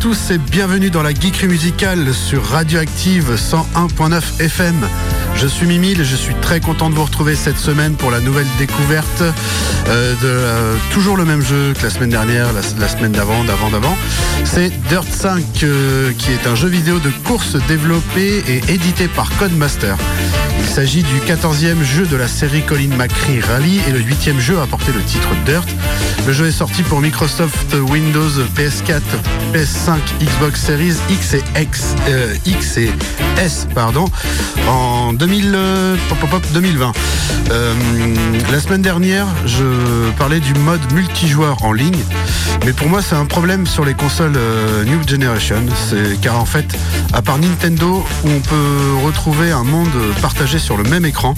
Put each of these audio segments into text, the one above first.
Tous et bienvenue dans la geekerie musicale sur Radioactive 101.9 FM. Je suis Mimile et je suis très content de vous retrouver cette semaine pour la nouvelle découverte euh, de euh, toujours le même jeu que la semaine dernière, la, semaine d'avant, d'avant, d'avant. C'est Dirt 5 euh, qui est un jeu vidéo de course développé et édité par Codemaster. Il s'agit du 14e jeu de la série Colin McRae Rally et le 8e jeu à porter le titre Dirt. Le jeu est sorti pour Microsoft Windows, PS4, PS5, Xbox Series X et X, X et S en 2000, 2020. Euh, euh, la semaine dernière, je parlais du mode multijoueur en ligne, mais pour moi c'est un problème sur les consoles New Generation, car en fait, à part Nintendo où on peut retrouver un monde partagé sur le même écran,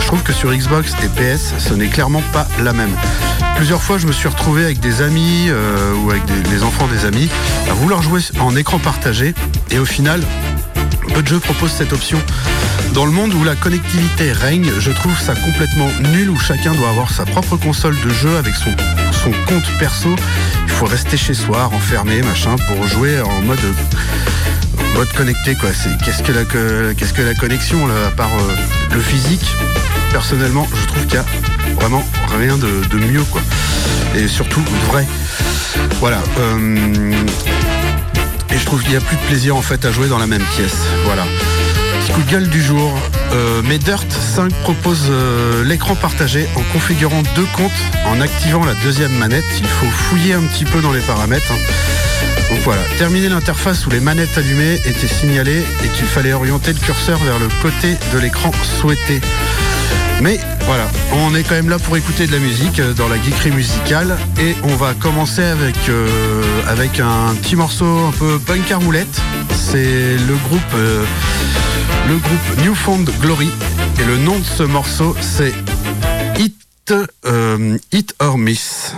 je trouve que sur Xbox et PS, ce n'est clairement pas la même. Plusieurs fois, je me suis retrouvé avec des amis ou avec des, enfants des amis à vouloir jouer en écran partagé et au final, peu de jeux cette option. Dans le monde où la connectivité règne, je trouve ça complètement nul où chacun doit avoir sa propre console de jeu avec son, son compte perso. Il faut rester chez soi, renfermé, machin, pour jouer en mode mode connecté quoi. qu'est-ce que la qu'est-ce que la connexion là, à part euh, le physique? Personnellement, je trouve qu'il y a vraiment rien de, de mieux quoi. Et surtout vrai. Voilà. Euh, et je trouve qu'il n'y a plus de plaisir en fait à jouer dans la même pièce. Voilà. Petit coup de gueule du jour. Euh, mais Dirt 5 propose euh, l'écran partagé en configurant deux comptes en activant la deuxième manette. Il faut fouiller un petit peu dans les paramètres. Hein. Donc voilà, terminer l'interface où les manettes allumées étaient signalées et qu'il fallait orienter le curseur vers le côté de l'écran souhaité. Mais voilà, on est quand même là pour écouter de la musique euh, dans la geekerie musicale et on va commencer avec, euh, avec un petit morceau un peu punk roulette. C'est le groupe, euh, le groupe Newfound Glory et le nom de ce morceau c'est Hit, Hit or Miss.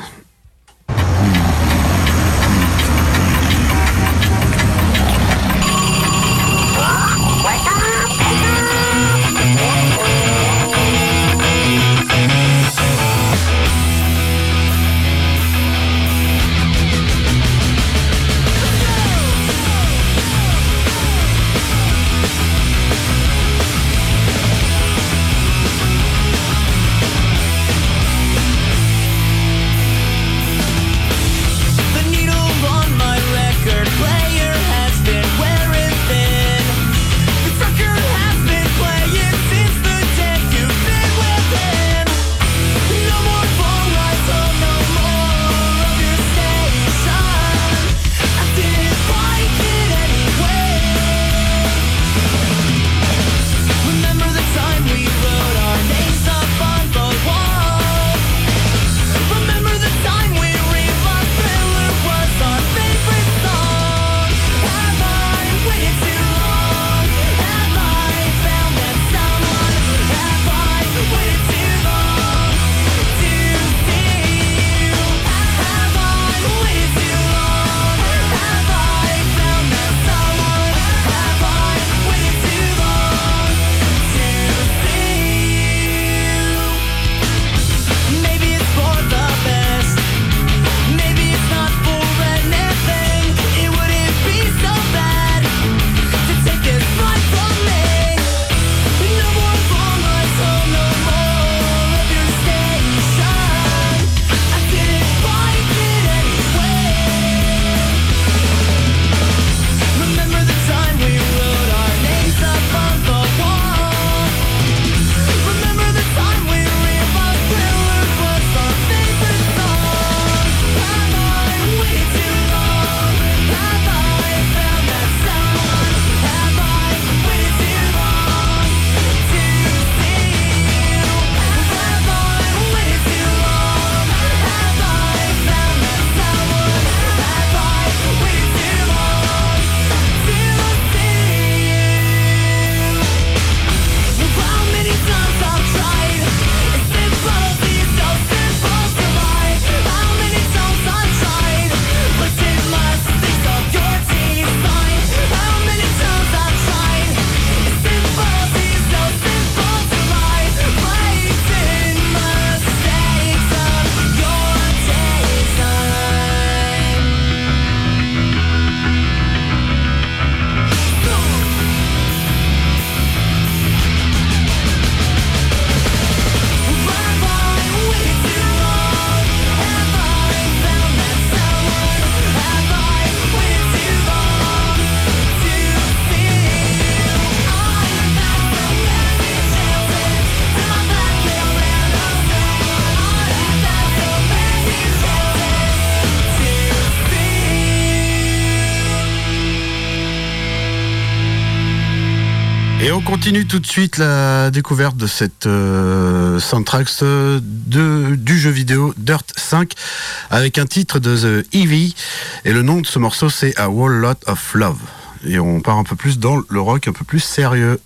Continue tout de suite la découverte de cette euh, soundtrack de, du jeu vidéo Dirt 5 avec un titre de The Eevee et le nom de ce morceau c'est A Whole Lot of Love. Et on part un peu plus dans le rock un peu plus sérieux.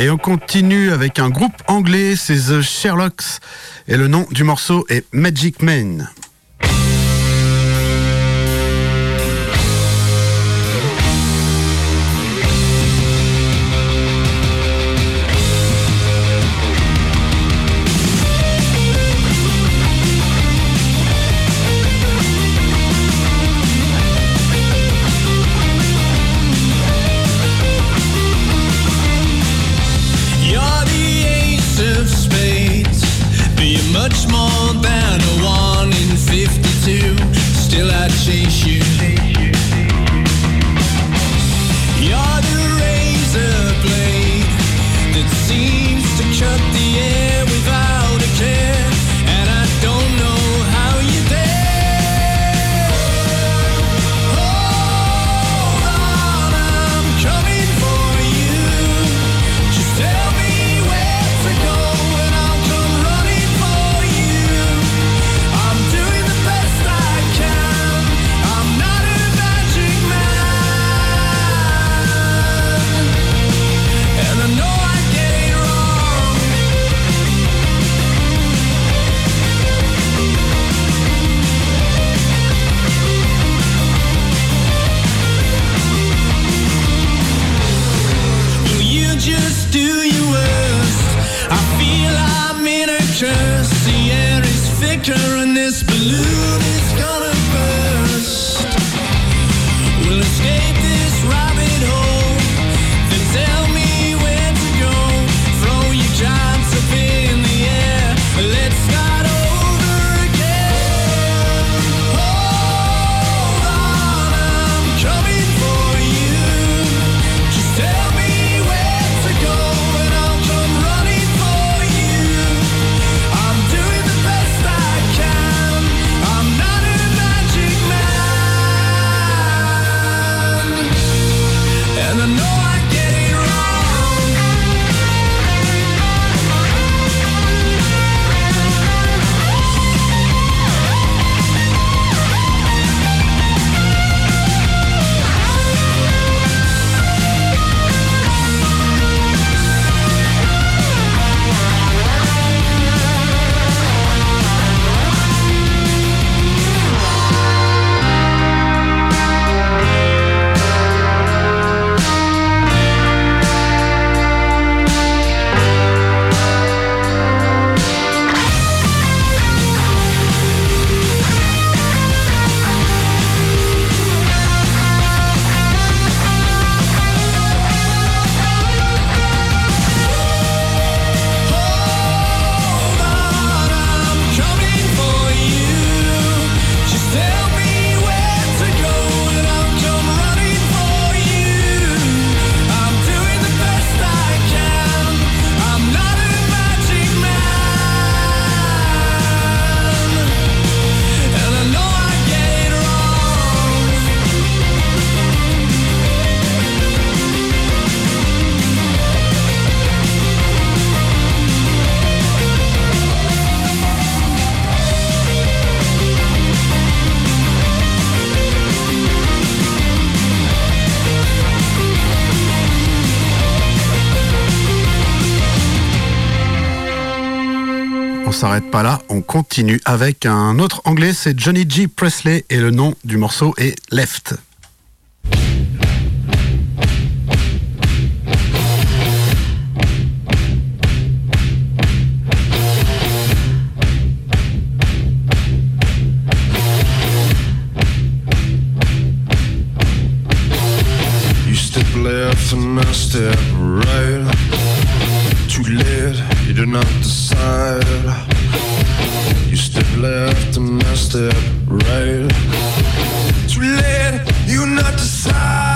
Et on continue avec un groupe anglais, c'est The Sherlocks, et le nom du morceau est Magic Man. On s'arrête pas là, on continue avec un autre anglais, c'est Johnny G. Presley et le nom du morceau est Left. Too late, you do not decide. You step left and I step right. Too late, you not decide.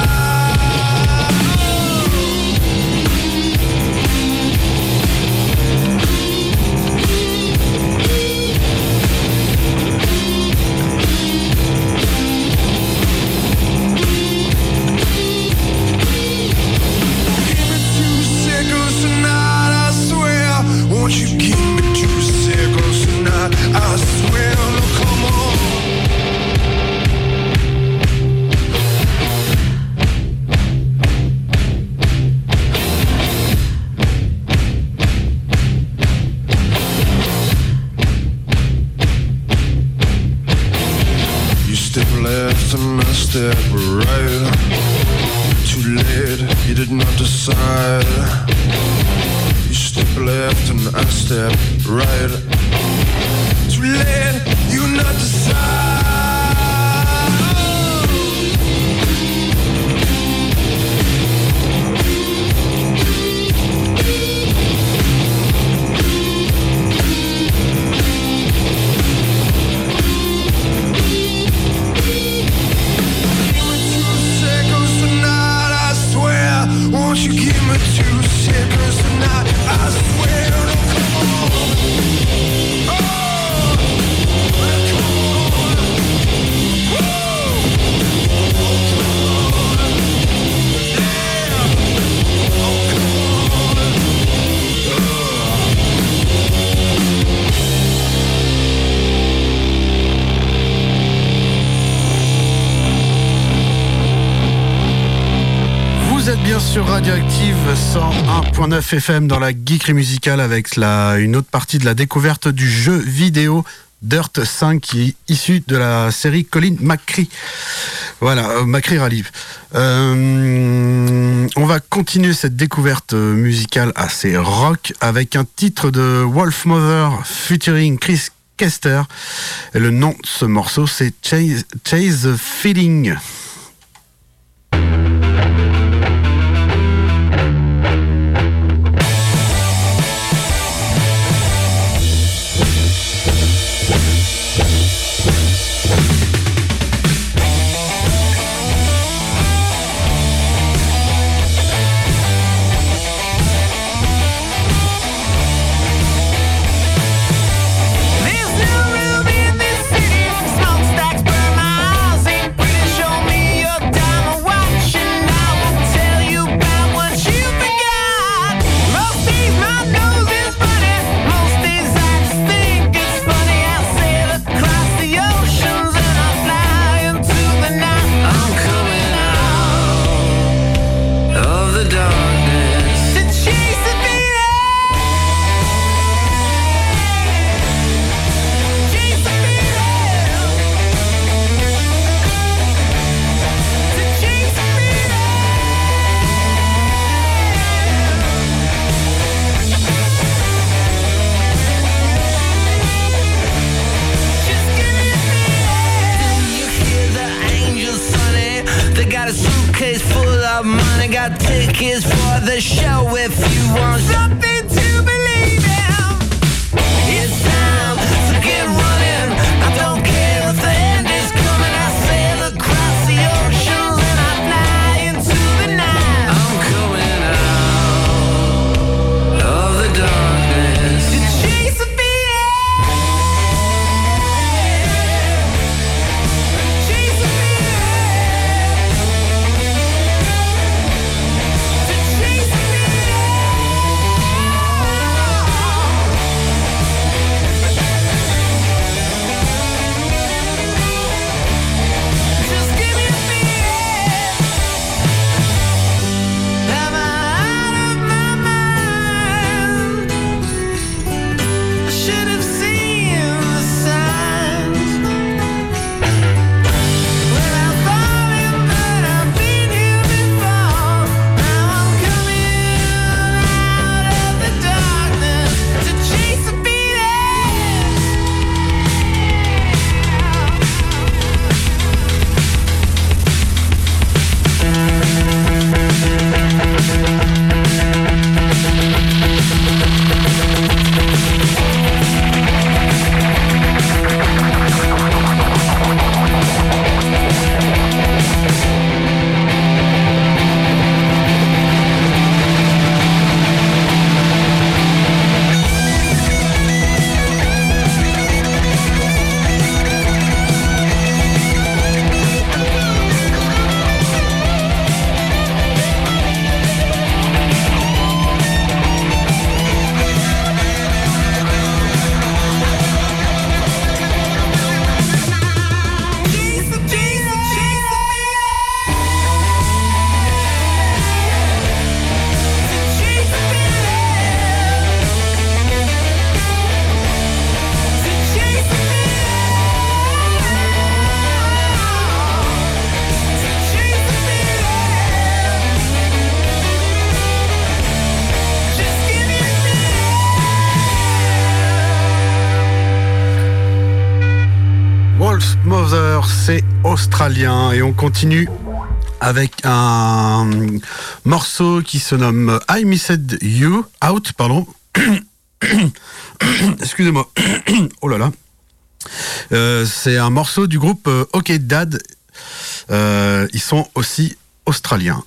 101.9 FM dans la geekerie musicale avec la, une autre partie de la découverte du jeu vidéo Dirt 5 qui est issu de la série Colin McCree. Voilà, euh, McCree Rally. Euh, on va continuer cette découverte musicale assez rock avec un titre de Wolf Mother featuring Chris Kester. Le nom de ce morceau c'est Chase, Chase Feeling. Australien et on continue avec un morceau qui se nomme I Missed You Out, pardon. Excusez-moi. oh là là. Euh, c'est un morceau du groupe euh, OK Dad. Euh, ils sont aussi australiens.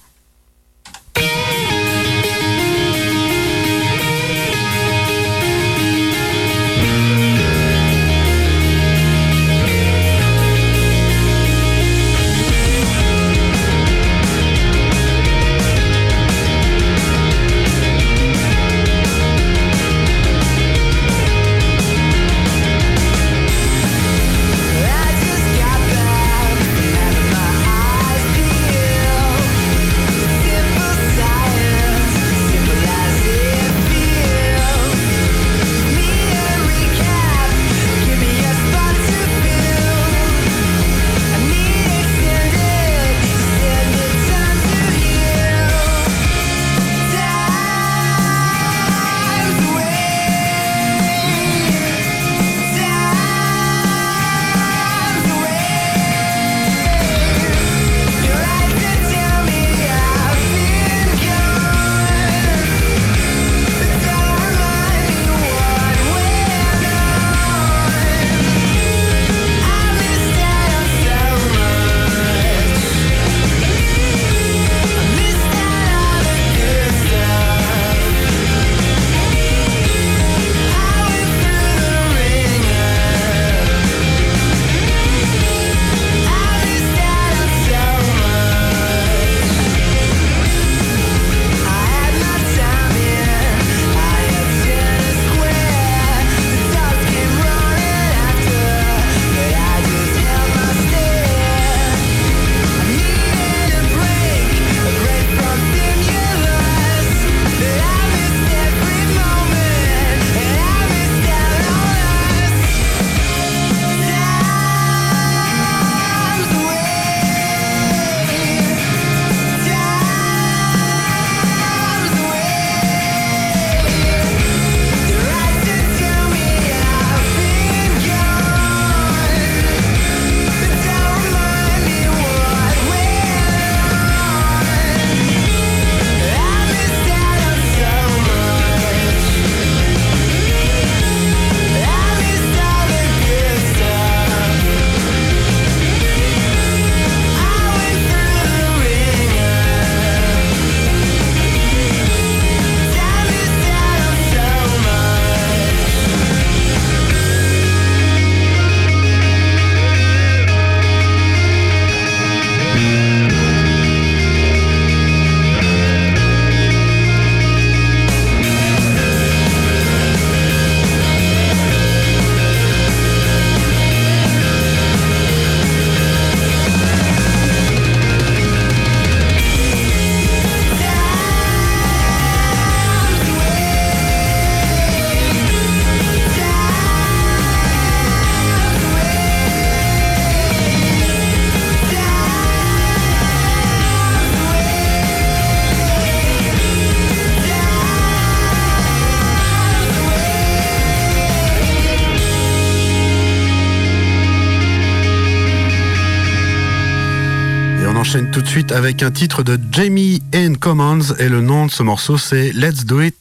Tout de suite avec un titre de Jamie N. Commons et le nom de ce morceau c'est Let's Do It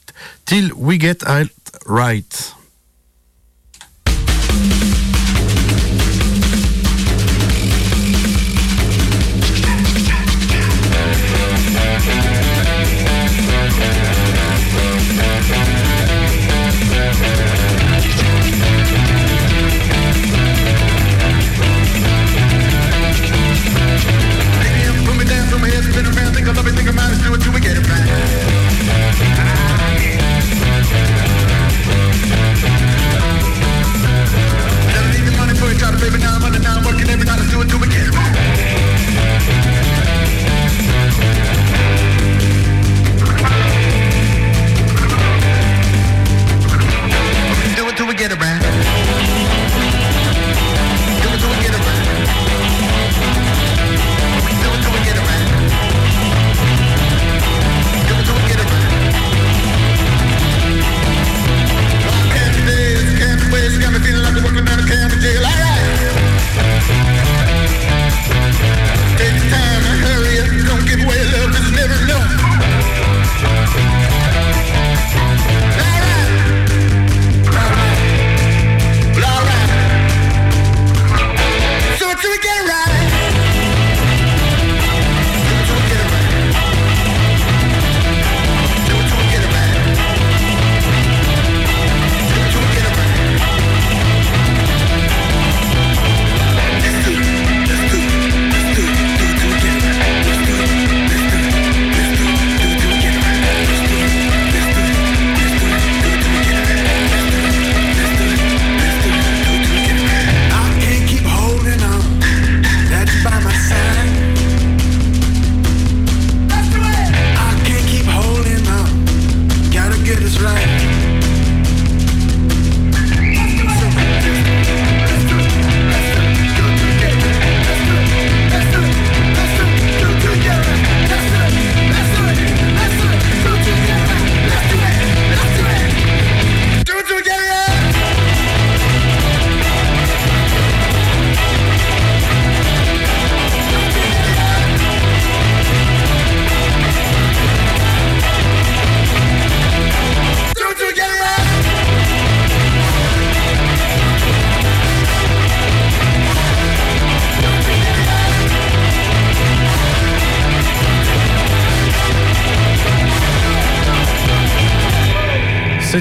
Till We Get It Right.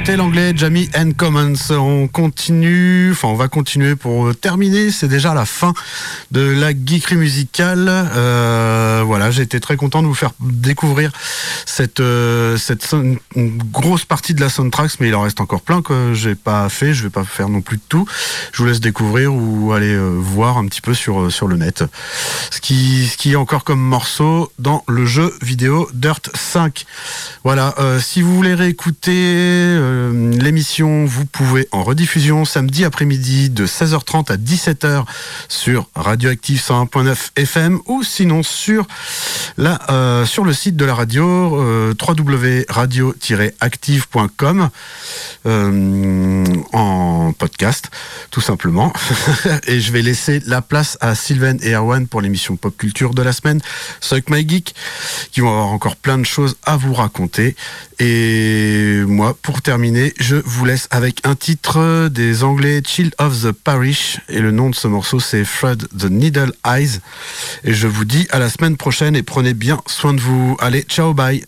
C'était l'anglais Jamie and Commons. On continue, enfin on va continuer pour terminer. C'est déjà la fin de la geekerie musicale. Euh, voilà, j'ai été très content de vous faire découvrir cette euh, cette grosse partie de la soundtrack, mais il en reste encore plein que j'ai pas fait. Je vais pas faire non plus de tout. Je vous laisse découvrir ou aller euh, voir un petit peu sur sur le net. Ce qui ce qui est encore comme morceau dans le jeu vidéo Dirt 5. Voilà. si vous voulez réécouter euh, l'émission, vous pouvez en rediffusion samedi après-midi de 16h30 à 17h sur Radioactive 101.9 FM ou sinon sur, la, euh, sur le site de la radio euh, www.radio-active.com en podcast tout simplement. et je vais laisser la place à Sylvain et Erwan pour l'émission Pop Culture de la semaine, Suck My Geek, qui vont avoir encore plein de choses à vous raconter. Et moi, pour terminer, je vous laisse avec un titre des Anglais Child of the Parish. Et le nom de ce morceau, c'est Fred the Needle Eyes. Et je vous dis à la semaine prochaine et prenez bien soin de vous. Allez, ciao, bye.